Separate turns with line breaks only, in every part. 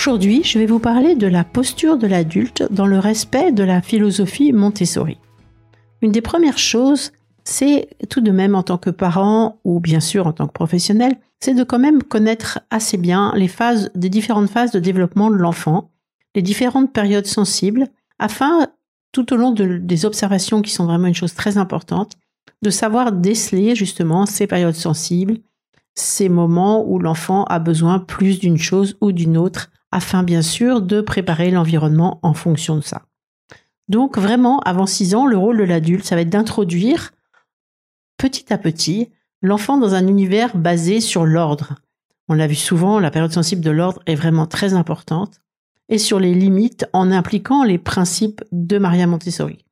Aujourd'hui, je vais vous parler de la posture de l'adulte dans le respect de la philosophie Montessori. Une des premières choses, c'est tout de même en tant que parent ou bien sûr en tant que professionnel, c'est de quand même connaître assez bien les phases, différentes phases de développement de l'enfant, les différentes périodes sensibles, afin, tout au long des observations qui sont vraiment une chose très importante, de savoir déceler justement ces périodes sensibles, ces moments où l'enfant a besoin plus d'une chose ou d'une autre afin bien sûr de préparer l'environnement en fonction de ça. Donc vraiment, avant 6 ans, le rôle de l'adulte, ça va être d'introduire petit à petit l'enfant dans un univers basé sur l'ordre. On l'a vu souvent, la période sensible de l'ordre est vraiment très importante, et sur les limites en impliquant les principes de Maria Montessori.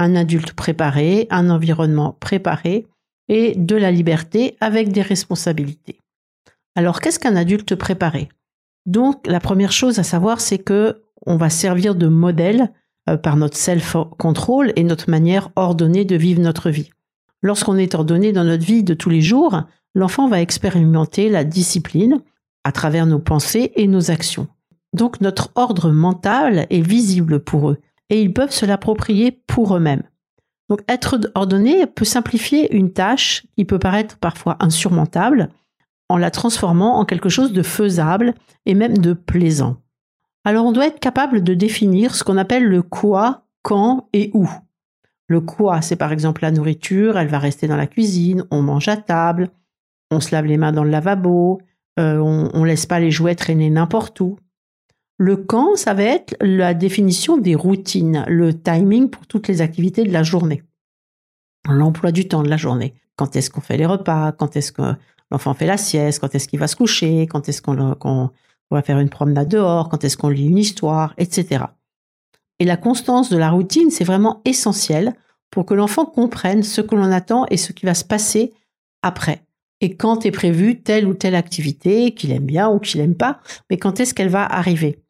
Un adulte préparé, un environnement préparé, et de la liberté avec des responsabilités. Alors qu'est-ce qu'un adulte préparé? Donc, la première chose à savoir, c'est que on va servir de modèle euh, par notre self-control et notre manière ordonnée de vivre notre vie. Lorsqu'on est ordonné dans notre vie de tous les jours, l'enfant va expérimenter la discipline à travers nos pensées et nos actions. Donc notre ordre mental est visible pour eux et ils peuvent se l'approprier pour eux-mêmes. Donc être ordonné peut simplifier une tâche qui peut paraître parfois insurmontable en la transformant en quelque chose de faisable et même de plaisant. Alors on doit être capable de définir ce qu'on appelle le quoi, quand et où. Le quoi, c'est par exemple la nourriture, elle va rester dans la cuisine, on mange à table, on se lave les mains dans le lavabo, euh, on, ne laisse pas les jouets traîner n'importe où. Le quand, ça va être la définition des routines, le timing pour toutes les activités de la journée. L'emploi du temps de la journée. Quand est-ce qu'on fait les repas, quand est-ce que l'enfant fait la sieste, quand est-ce qu'il va se coucher, quand est-ce qu'on va faire une promenade dehors, quand est-ce qu'on lit une histoire, etc. Et la constance de la routine, c'est vraiment essentiel pour que l'enfant comprenne ce que l'on attend et ce qui va se passer après. Et quand est prévue telle ou telle activité, qu'il aime bien ou qu'il n'aime pas, mais quand est-ce qu'elle va arriver?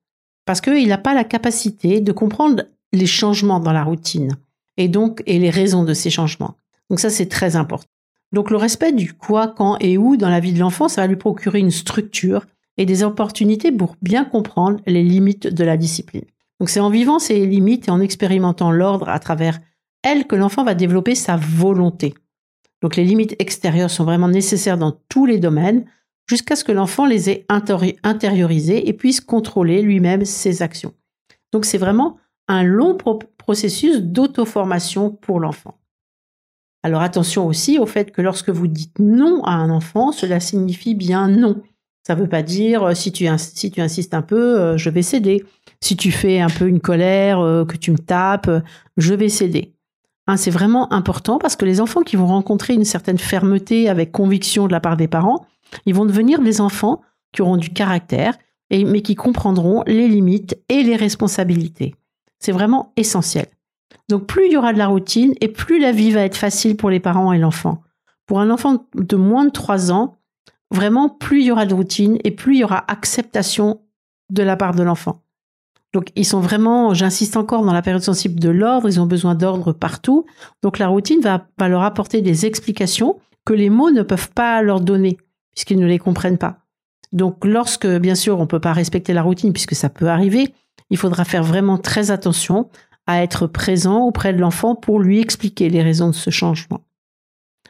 Parce qu'il n'a pas la capacité de comprendre les changements dans la routine et donc et les raisons de ces changements. Donc ça c'est très important. Donc le respect du quoi, quand et où dans la vie de l'enfant, ça va lui procurer une structure et des opportunités pour bien comprendre les limites de la discipline. Donc c'est en vivant ces limites et en expérimentant l'ordre à travers elles que l'enfant va développer sa volonté. Donc les limites extérieures sont vraiment nécessaires dans tous les domaines jusqu'à ce que l'enfant les ait intériorisées et puisse contrôler lui-même ses actions. Donc c'est vraiment un long processus d'auto-formation pour l'enfant. Alors attention aussi au fait que lorsque vous dites non à un enfant, cela signifie bien non. Ça ne veut pas dire euh, si tu, si tu insistes un peu, euh, je vais céder. Si tu fais un peu une colère, euh, que tu me tapes, je vais céder. Hein, c'est vraiment important parce que les enfants qui vont rencontrer une certaine fermeté avec conviction de la part des parents, ils vont devenir des enfants qui auront du caractère, et, mais qui comprendront les limites et les responsabilités. C'est vraiment essentiel. Donc plus il y aura de la routine et plus la vie va être facile pour les parents et l'enfant. Pour un enfant de moins de 3 ans, vraiment plus il y aura de routine et plus il y aura acceptation de la part de l'enfant. Donc ils sont vraiment, j'insiste encore, dans la période sensible de l'ordre, ils ont besoin d'ordre partout. Donc la routine va, va leur apporter des explications que les mots ne peuvent pas leur donner, puisqu'ils ne les comprennent pas. Donc lorsque, bien sûr, on ne peut pas respecter la routine, puisque ça peut arriver, il faudra faire vraiment très attention à être présent auprès de l'enfant pour lui expliquer les raisons de ce changement.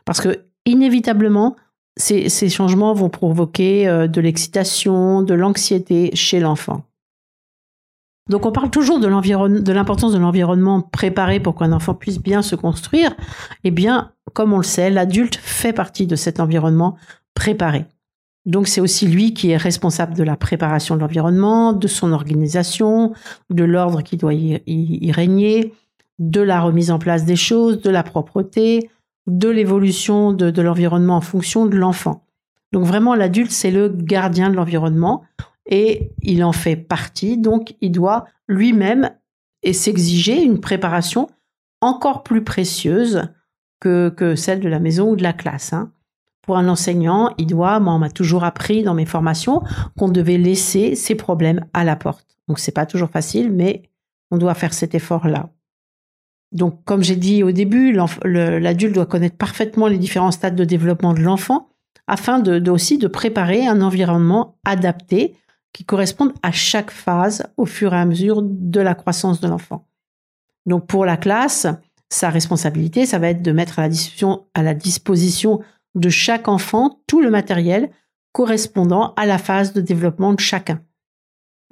Parce que inévitablement, ces, changements vont provoquer euh, de l'excitation, de l'anxiété chez l'enfant. Donc on parle toujours de l'importance de l'environnement préparé pour qu'un enfant puisse bien se construire. Eh bien, comme on le sait, l'adulte fait partie de cet environnement préparé. Donc c'est aussi lui qui est responsable de la préparation de l'environnement, de son organisation, de l'ordre qui doit y, régner, de la remise en place des choses, de la propreté, de l'évolution de, l'environnement en fonction de l'enfant. Donc vraiment l'adulte c'est le gardien de l'environnement et il en fait partie, donc il doit lui-même s'exiger une préparation encore plus précieuse que, celle de la maison ou de la classe. Hein pour un enseignant, il doit, moi on m'a toujours appris dans mes formations qu'on devait laisser ses problèmes à la porte. Donc c'est pas toujours facile, mais on doit faire cet effort-là. Donc comme j'ai dit au début, l'adulte doit connaître parfaitement les différents stades de développement de l'enfant afin de, aussi de préparer un environnement adapté qui corresponde à chaque phase au fur et à mesure de la croissance de l'enfant. Donc pour la classe, sa responsabilité, ça va être de mettre à la à la disposition de chaque enfant tout le matériel correspondant à la phase de développement de chacun.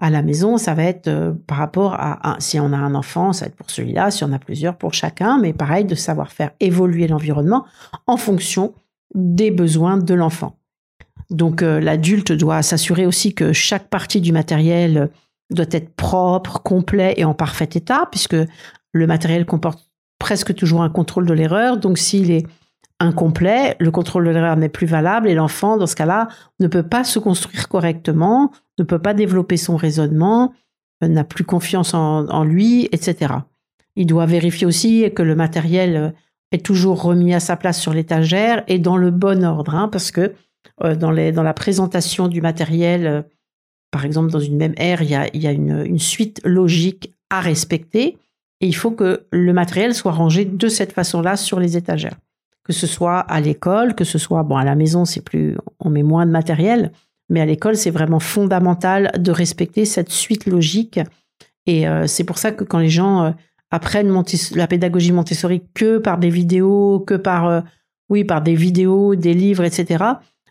À la maison, ça va être euh, par rapport à, si on a un enfant, ça va être pour celui-là, si on a plusieurs pour chacun, mais pareil de savoir faire évoluer l'environnement en fonction des besoins de l'enfant. Donc euh, l'adulte doit s'assurer aussi que chaque partie du matériel doit être propre, complet et en parfait état, puisque le matériel comporte presque toujours un contrôle de l'erreur. Donc s'il est incomplet, le contrôle de l'erreur n'est plus valable et l'enfant, dans ce cas-là, ne peut pas se construire correctement, ne peut pas développer son raisonnement, euh, n'a plus confiance en, lui, etc. Il doit vérifier aussi que le matériel euh, est toujours remis à sa place sur l'étagère et dans le bon ordre, hein, parce que euh, dans, la présentation du matériel, par exemple dans une même ère, il y a, une suite logique à respecter et il faut que le matériel soit rangé de cette façon-là sur les étagères que ce soit à l'école, que ce soit bon à la maison, c'est plus on met moins de matériel, mais à l'école c'est vraiment fondamental de respecter cette suite logique. Et euh, c'est pour ça que quand les gens euh, apprennent la pédagogie Montessori que par des vidéos, que par euh, oui par des vidéos, des livres, etc.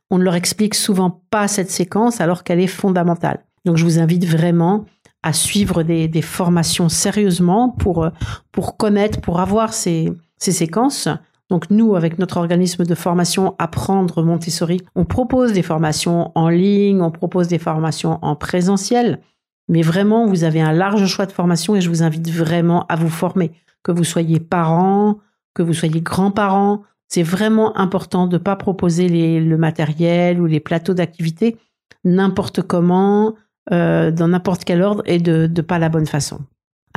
On ne leur explique souvent pas cette séquence alors qu'elle est fondamentale. Donc je vous invite vraiment à suivre des, des formations sérieusement pour pour connaître, pour avoir ces, ces séquences donc nous, avec notre organisme de formation Apprendre Montessori, on propose des formations en ligne, on propose des formations en présentiel, mais vraiment, vous avez un large choix de formations et je vous invite vraiment à vous former, que vous soyez parents, que vous soyez grands-parents. C'est vraiment important de ne pas proposer le matériel ou les plateaux d'activité n'importe comment, euh, dans n'importe quel ordre et de, de pas la bonne façon.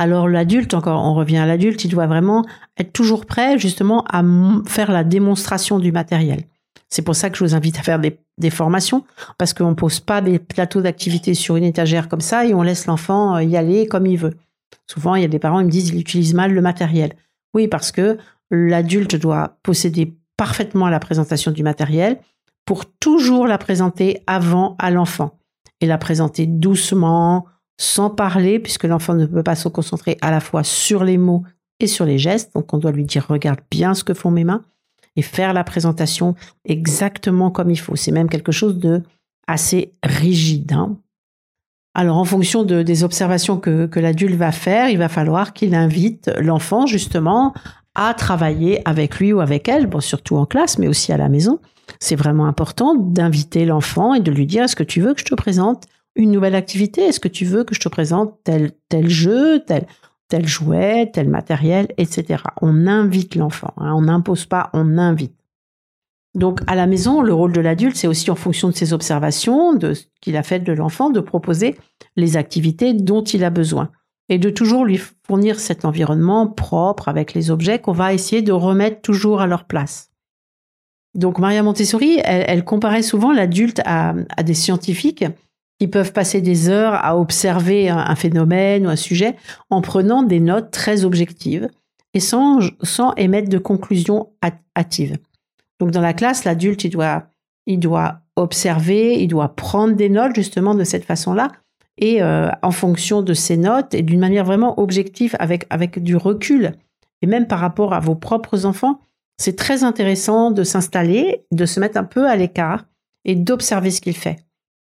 Alors l'adulte, encore, on revient à l'adulte, il doit vraiment être toujours prêt justement à faire la démonstration du matériel. C'est pour ça que je vous invite à faire des, formations, parce qu'on ne pose pas des plateaux d'activité sur une étagère comme ça et on laisse l'enfant euh, y aller comme il veut. Souvent, il y a des parents qui me disent qu'il utilise mal le matériel. Oui, parce que l'adulte doit posséder parfaitement la présentation du matériel pour toujours la présenter avant à l'enfant et la présenter doucement, sans parler, puisque l'enfant ne peut pas se concentrer à la fois sur les mots et sur les gestes. Donc on doit lui dire regarde bien ce que font mes mains et faire la présentation exactement comme il faut. C'est même quelque chose de assez rigide. Hein. Alors en fonction de, des observations que, que l'adulte va faire, il va falloir qu'il invite l'enfant justement à travailler avec lui ou avec elle, bon, surtout en classe, mais aussi à la maison. C'est vraiment important d'inviter l'enfant et de lui dire est-ce que tu veux que je te présente une nouvelle activité? Est-ce que tu veux que je te présente tel, tel jeu, tel, tel jouet, tel matériel, etc. On invite l'enfant, hein. on n'impose pas, on invite. Donc à la maison, le rôle de l'adulte, c'est aussi en fonction de ses observations, de ce qu'il a fait de l'enfant, de proposer les activités dont il a besoin et de toujours lui fournir cet environnement propre avec les objets qu'on va essayer de remettre toujours à leur place. Donc Maria Montessori, elle, comparait souvent l'adulte à, des scientifiques qui peuvent passer des heures à observer un, phénomène ou un sujet en prenant des notes très objectives et sans, émettre de conclusions hâtives. Donc dans la classe, l'adulte, il doit, il doit observer, il doit prendre des notes justement de cette façon-là et euh, en fonction de ces notes et d'une manière vraiment objective avec, avec du recul et même par rapport à vos propres enfants, c'est très intéressant de s'installer, de se mettre un peu à l'écart et d'observer ce qu'il fait.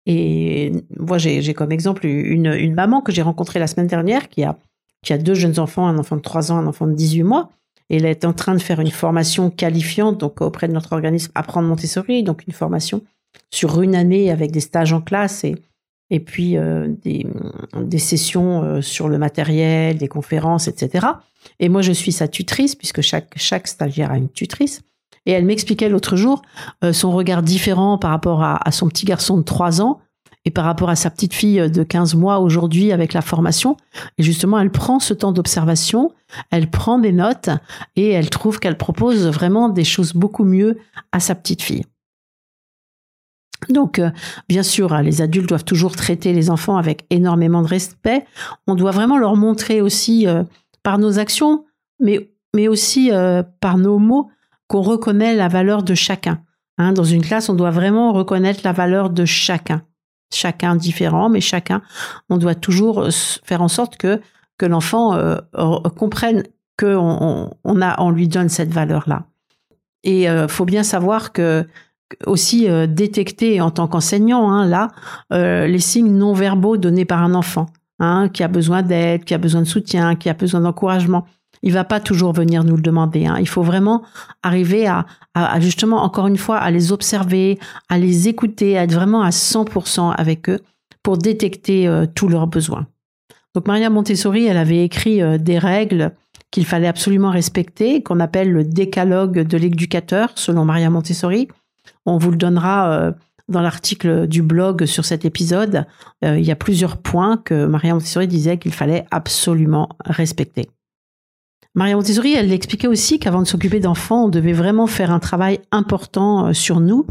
Et moi, j'ai comme exemple une, une maman que j'ai rencontrée la semaine dernière qui a, qui a deux jeunes enfants, un enfant de 3 ans, un enfant de 18 mois. Et elle est en train de faire une formation qualifiante donc auprès de notre organisme Apprendre Montessori, donc une formation sur une année avec des stages en classe et, et puis euh, des, des, sessions euh, sur le matériel, des conférences, etc. Et moi, je suis sa tutrice, puisque chaque, chaque stagiaire a une tutrice. Et elle m'expliquait l'autre jour euh, son regard différent par rapport à, son petit garçon de 3 ans et par rapport à sa petite fille de 15 mois aujourd'hui avec la formation. Et justement, elle prend ce temps d'observation, elle prend des notes et elle trouve qu'elle propose vraiment des choses beaucoup mieux à sa petite fille. Donc, euh, bien sûr, hein, les adultes doivent toujours traiter les enfants avec énormément de respect. On doit vraiment leur montrer aussi euh, par nos actions, mais, mais aussi euh, par nos mots, qu'on reconnaît la valeur de chacun. Hein, dans une classe, on doit vraiment reconnaître la valeur de chacun. Chacun différent, mais chacun. On doit toujours faire en sorte que, l'enfant comprenne qu'on on, lui donne cette valeur-là. Et il faut bien savoir que aussi euh, détecter en tant qu'enseignant hein, là euh, les signes non verbaux donnés par un enfant hein, qui a besoin d'aide, qui a besoin de soutien, qui a besoin d'encouragement. Il va pas toujours venir nous le demander. Hein. Il faut vraiment arriver à, à, justement encore une fois à les observer, à les écouter, à être vraiment à 100% avec eux pour détecter euh, tous leurs besoins. Donc Maria Montessori, elle avait écrit des règles qu'il fallait absolument respecter, qu'on appelle le décalogue de l'éducateur, selon Maria Montessori. On vous le donnera euh, dans l'article du blog sur cet épisode. Euh, il y a plusieurs points que Maria Montessori disait qu'il fallait absolument respecter. Maria Montessori, elle expliquait aussi qu'avant de s'occuper d'enfants, on devait vraiment faire un travail important euh, sur nous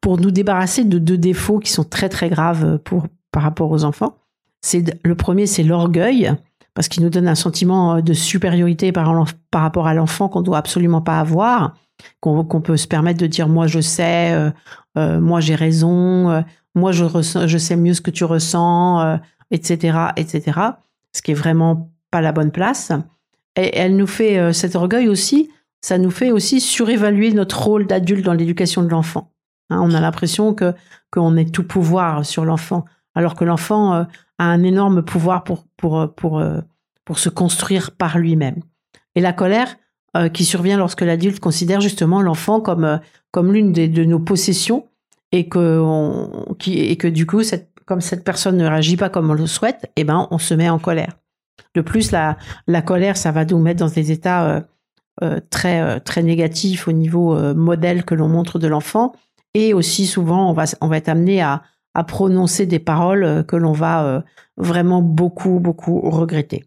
pour nous débarrasser de deux défauts qui sont très très graves pour, par rapport aux enfants. C'est le premier, c'est l'orgueil, parce qu'il nous donne un sentiment de supériorité par, par rapport à l'enfant qu'on doit absolument pas avoir qu'on peut se permettre de dire moi je sais, euh, euh, moi j'ai raison, euh, moi je je sais mieux ce que tu ressens, etc., etc. Ce qui est vraiment pas la bonne place. Et elle nous fait cet orgueil aussi. Ça nous fait aussi surévaluer notre rôle d'adulte dans l'éducation de l'enfant. Hein, on a l'impression que qu'on est tout pouvoir sur l'enfant, alors que l'enfant a un énorme pouvoir pour pour pour pour se construire par lui-même. Et la colère, euh, qui survient lorsque l'adulte considère justement l'enfant comme euh, comme l'une de nos possessions et que on, qui et que du coup cette, comme cette personne ne réagit pas comme on le souhaite, eh ben on se met en colère. De plus, la colère, ça va nous mettre dans des états euh, euh très très négatifs au niveau modèle que l'on montre de l'enfant et aussi souvent on va être amené à à prononcer des paroles que l'on va vraiment beaucoup beaucoup regretter.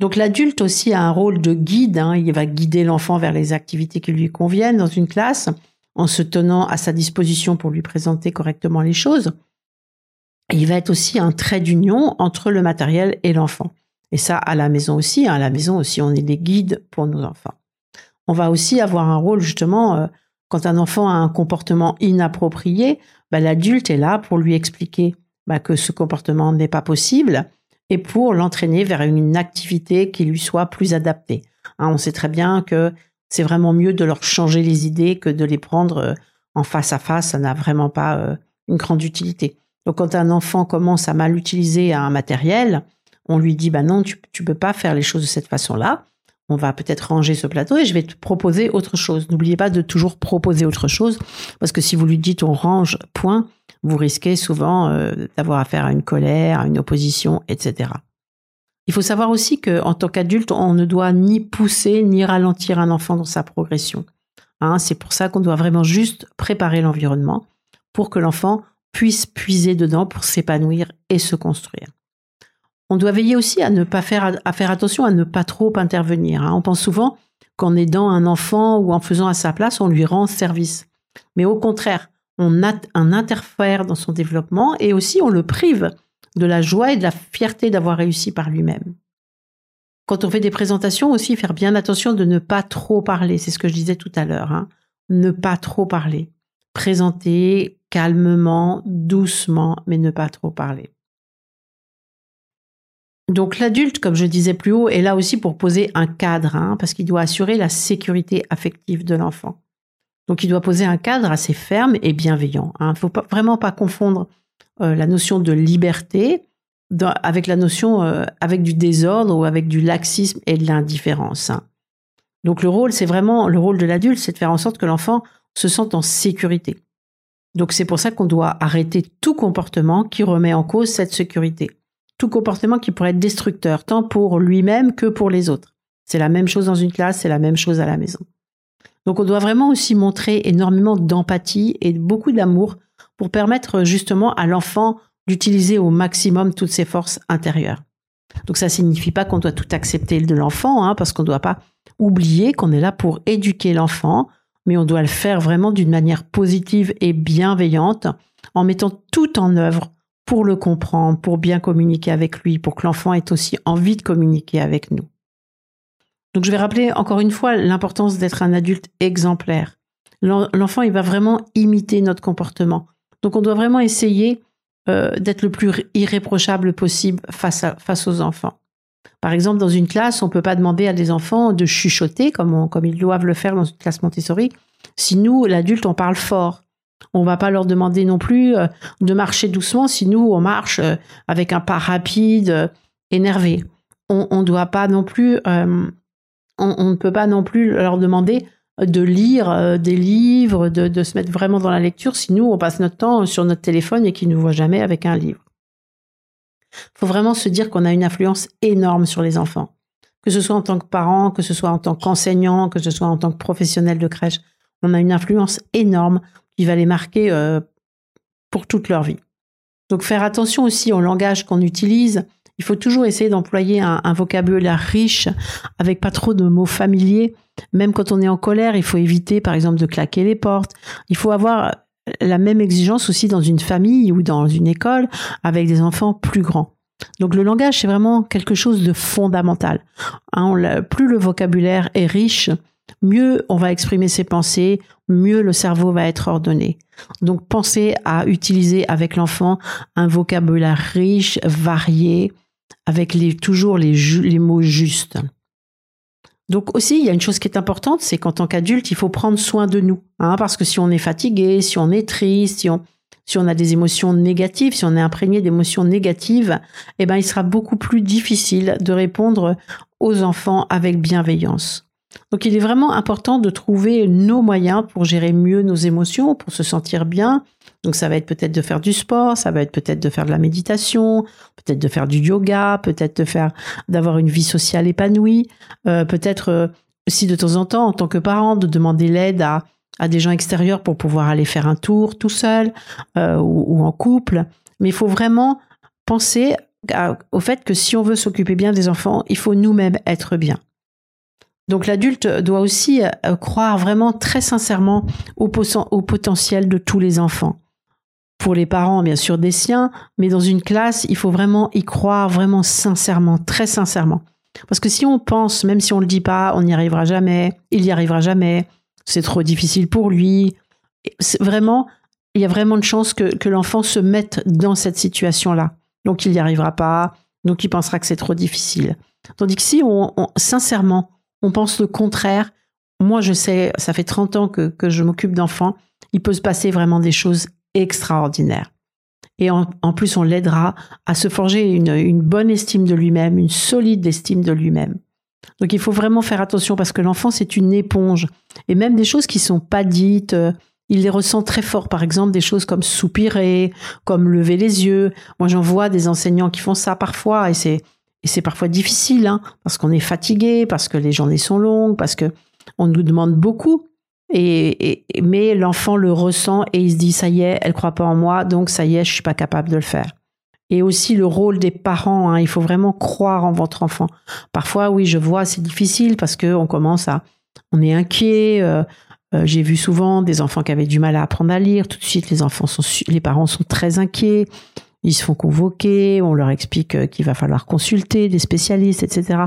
Donc l'adulte aussi a un rôle de guide, hein. il va guider l'enfant vers les activités qui lui conviennent dans une classe, en se tenant à sa disposition pour lui présenter correctement les choses. il va être aussi un trait d'union entre le matériel et l'enfant. Et ça, à la maison aussi, hein. à la maison aussi, on est des guides pour nos enfants. On va aussi avoir un rôle justement, euh, quand un enfant a un comportement inapproprié, bah, l'adulte est là pour lui expliquer bah, que ce comportement n'est pas possible et pour l'entraîner vers une activité qui lui soit plus adaptée. Hein, on sait très bien que c'est vraiment mieux de leur changer les idées que de les prendre euh, en face à face. Ça n'a vraiment pas euh, une grande utilité. Donc quand un enfant commence à mal utiliser un matériel, on lui dit bah non, tu tu peux pas faire les choses de cette façon-là. On va peut-être ranger ce plateau et je vais te proposer autre chose. N'oubliez pas de toujours proposer autre chose parce que si vous lui dites on range, point, vous risquez souvent euh, d'avoir affaire à une colère, à une opposition, etc. Il faut savoir aussi qu'en tant qu'adulte, on ne doit ni pousser ni ralentir un enfant dans sa progression. Hein. c'est pour ça qu'on doit vraiment juste préparer l'environnement pour que l'enfant puisse puiser dedans pour s'épanouir et se construire. On doit veiller aussi à ne pas faire, à faire attention à ne pas trop intervenir. Hein. On pense souvent qu'en aidant un enfant ou en faisant à sa place, on lui rend service. Mais au contraire, on, interfère dans son développement et aussi on le prive de la joie et de la fierté d'avoir réussi par lui-même. Quand on fait des présentations aussi, faire bien attention de ne pas trop parler. C'est ce que je disais tout à l'heure. Hein. Ne pas trop parler. Présenter calmement, doucement, mais ne pas trop parler. Donc l'adulte, comme je disais plus haut, est là aussi pour poser un cadre, hein, parce qu'il doit assurer la sécurité affective de l'enfant. Donc il doit poser un cadre assez ferme et bienveillant. Il hein. ne faut vraiment pas confondre euh, la notion de liberté avec la notion euh, avec du désordre ou avec du laxisme et de l'indifférence. Hein. Donc le rôle, c'est vraiment le rôle de l'adulte, c'est de faire en sorte que l'enfant se sente en sécurité. Donc c'est pour ça qu'on doit arrêter tout comportement qui remet en cause cette sécurité tout comportement qui pourrait être destructeur, tant pour lui-même que pour les autres. C'est la même chose dans une classe, c'est la même chose à la maison. Donc on doit vraiment aussi montrer énormément d'empathie et beaucoup d'amour pour permettre justement à l'enfant d'utiliser au maximum toutes ses forces intérieures. Donc ça signifie pas qu'on doit tout accepter de l'enfant, hein, parce qu'on ne doit pas oublier qu'on est là pour éduquer l'enfant, mais on doit le faire vraiment d'une manière positive et bienveillante, en mettant tout en œuvre pour le comprendre, pour bien communiquer avec lui, pour que l'enfant ait aussi envie de communiquer avec nous. Donc je vais rappeler encore une fois l'importance d'être un adulte exemplaire. L'enfant, il va vraiment imiter notre comportement. Donc on doit vraiment essayer euh, d'être le plus irréprochable possible face, aux enfants. Par exemple, dans une classe, on ne peut pas demander à des enfants de chuchoter comme, comme ils doivent le faire dans une classe Montessori. Si nous, l'adulte, on parle fort. On va pas leur demander non plus euh, de marcher doucement si nous on marche euh, avec un pas rapide, euh, énervé. On ne doit pas non plus, on, ne peut pas non plus leur demander de lire des livres, de, se mettre vraiment dans la lecture si nous on passe notre temps sur notre téléphone et qu'ils ne voient jamais avec un livre. Faut vraiment se dire qu'on a une influence énorme sur les enfants, que ce soit en tant que parent, que ce soit en tant qu'enseignant, que ce soit en tant que professionnel de crèche. On a une influence énorme qui va les marquer euh, pour toute leur vie. Donc faire attention aussi au langage qu'on utilise. Il faut toujours essayer d'employer un, vocabulaire riche avec pas trop de mots familiers. Même quand on est en colère, il faut éviter par exemple de claquer les portes. Il faut avoir la même exigence aussi dans une famille ou dans une école avec des enfants plus grands. Donc le langage, c'est vraiment quelque chose de fondamental. Hein, plus le vocabulaire est riche, mieux on va exprimer ses pensées, mieux le cerveau va être ordonné. Donc pensez à utiliser avec l'enfant un vocabulaire riche, varié, avec toujours les, mots justes. Donc aussi, il y a une chose qui est importante, c'est qu'en tant qu'adulte, il faut prendre soin de nous. Hein, parce que si on est fatigué, si on est triste, si on, si on a des émotions négatives, si on est imprégné d'émotions négatives, eh ben, il sera beaucoup plus difficile de répondre aux enfants avec bienveillance. Donc il est vraiment important de trouver nos moyens pour gérer mieux nos émotions, pour se sentir bien. Donc ça va être peut-être de faire du sport, ça va être peut-être de faire de la méditation, peut-être de faire du yoga, peut-être de faire d'avoir une vie sociale épanouie, euh, peut-être euh, aussi de temps en temps en tant que parent de demander l'aide à, des gens extérieurs pour pouvoir aller faire un tour tout seul euh, ou, en couple. Mais il faut vraiment penser au fait que si on veut s'occuper bien des enfants, il faut nous-mêmes être bien. Donc l'adulte doit aussi euh, croire vraiment très sincèrement au, potentiel de tous les enfants. Pour les parents, bien sûr, des siens, mais dans une classe, il faut vraiment y croire vraiment sincèrement, très sincèrement. Parce que si on pense, même si on le dit pas, on n'y arrivera jamais, il n'y arrivera jamais, c'est trop difficile pour lui. vraiment, il y a vraiment de chances que, l'enfant se mette dans cette situation-là. Donc il n'y arrivera pas, donc il pensera que c'est trop difficile. Tandis que si on sincèrement, on pense le contraire. Moi, je sais, ça fait 30 ans que, je m'occupe d'enfants. Il peut se passer vraiment des choses extraordinaires. Et en, plus, on l'aidera à se forger une, bonne estime de lui-même, une solide estime de lui-même. Donc il faut vraiment faire attention parce que l'enfant, c'est une éponge. Et même des choses qui sont pas dites, euh, il les ressent très fort. Par exemple, des choses comme soupirer, comme lever les yeux. Moi, j'en vois des enseignants qui font ça parfois et c'est et c'est parfois difficile, hein, parce qu'on est fatigué, parce que les journées sont longues, parce que on nous demande beaucoup. Et, mais l'enfant le ressent et il se dit ça y est, elle croit pas en moi, donc ça y est, je suis pas capable de le faire. Et aussi le rôle des parents, hein, il faut vraiment croire en votre enfant. Parfois, oui, je vois, c'est difficile parce que on commence à, on est inquiet. Euh, euh, j'ai vu souvent des enfants qui avaient du mal à apprendre à lire. Tout de suite, les enfants sont, les parents sont très inquiets. Ils se font convoquer, on leur explique euh, qu'il va falloir consulter des spécialistes, etc.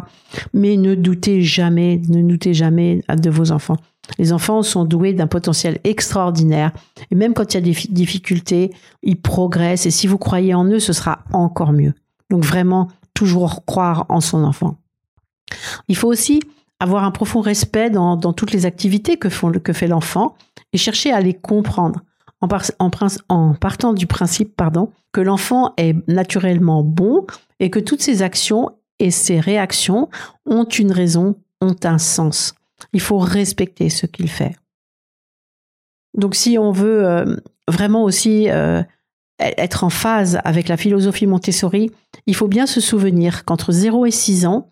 Mais ne doutez jamais, ne doutez jamais de vos enfants. Les enfants sont doués d'un potentiel extraordinaire. Et même quand il y a des difficultés, ils progressent. Et si vous croyez en eux, ce sera encore mieux. Donc vraiment, toujours croire en son enfant. Il faut aussi avoir un profond respect dans, toutes les activités que, font, que fait l'enfant et chercher à les comprendre en, partant du principe pardon, que l'enfant est naturellement bon et que toutes ses actions et ses réactions ont une raison, ont un sens. Il faut respecter ce qu'il fait. Donc si on veut euh, vraiment aussi euh, être en phase avec la philosophie Montessori, il faut bien se souvenir qu'entre 0 et 6 ans,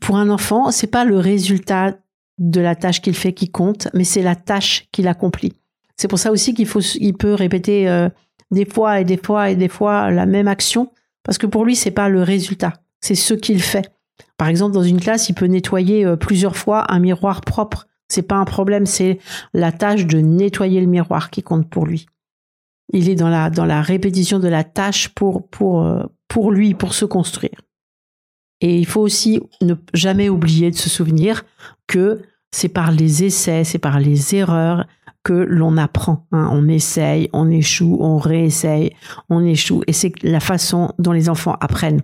pour un enfant, c'est pas le résultat de la tâche qu'il fait qui compte, mais c'est la tâche qu'il accomplit. C'est pour ça aussi qu'il faut, il peut répéter euh, des fois et des fois et des fois la même action, parce que pour lui, c'est pas le résultat, c'est ce qu'il fait. Par exemple, dans une classe, il peut nettoyer euh, plusieurs fois un miroir propre. C'est pas un problème, c'est la tâche de nettoyer le miroir qui compte pour lui. Il est dans la, dans la répétition de la tâche pour, pour, euh, pour lui, pour se construire. Et il faut aussi ne jamais oublier de se souvenir que c'est par les essais, c'est par les erreurs que l'on apprend. Hein. On essaye, on échoue, on réessaye, on échoue. Et c'est la façon dont les enfants apprennent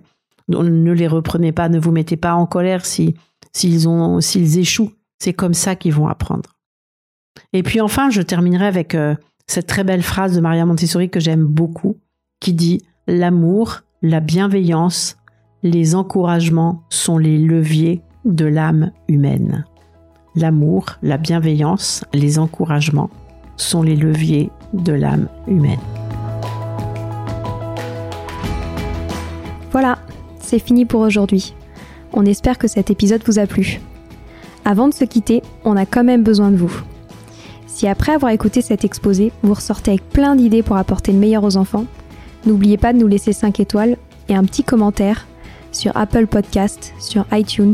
ne les reprenez pas, ne vous mettez pas en colère si s'ils ont s'ils échouent. C'est comme ça qu'ils vont apprendre. Et puis enfin, je terminerai avec euh, cette très belle phrase de Maria Montessori que j'aime beaucoup, qui dit l'amour, la bienveillance, les encouragements sont les leviers de l'âme humaine. L'amour, la bienveillance, les encouragements sont les leviers de l'âme humaine.
Voilà, c'est fini pour aujourd'hui. On espère que cet épisode vous a plu. Avant de se quitter, on a quand même besoin de vous. Si après avoir écouté cet exposé, vous ressortez avec plein d'idées pour apporter le meilleur aux enfants, n'oubliez pas de nous laisser 5 étoiles et un petit commentaire sur Apple Podcast, sur iTunes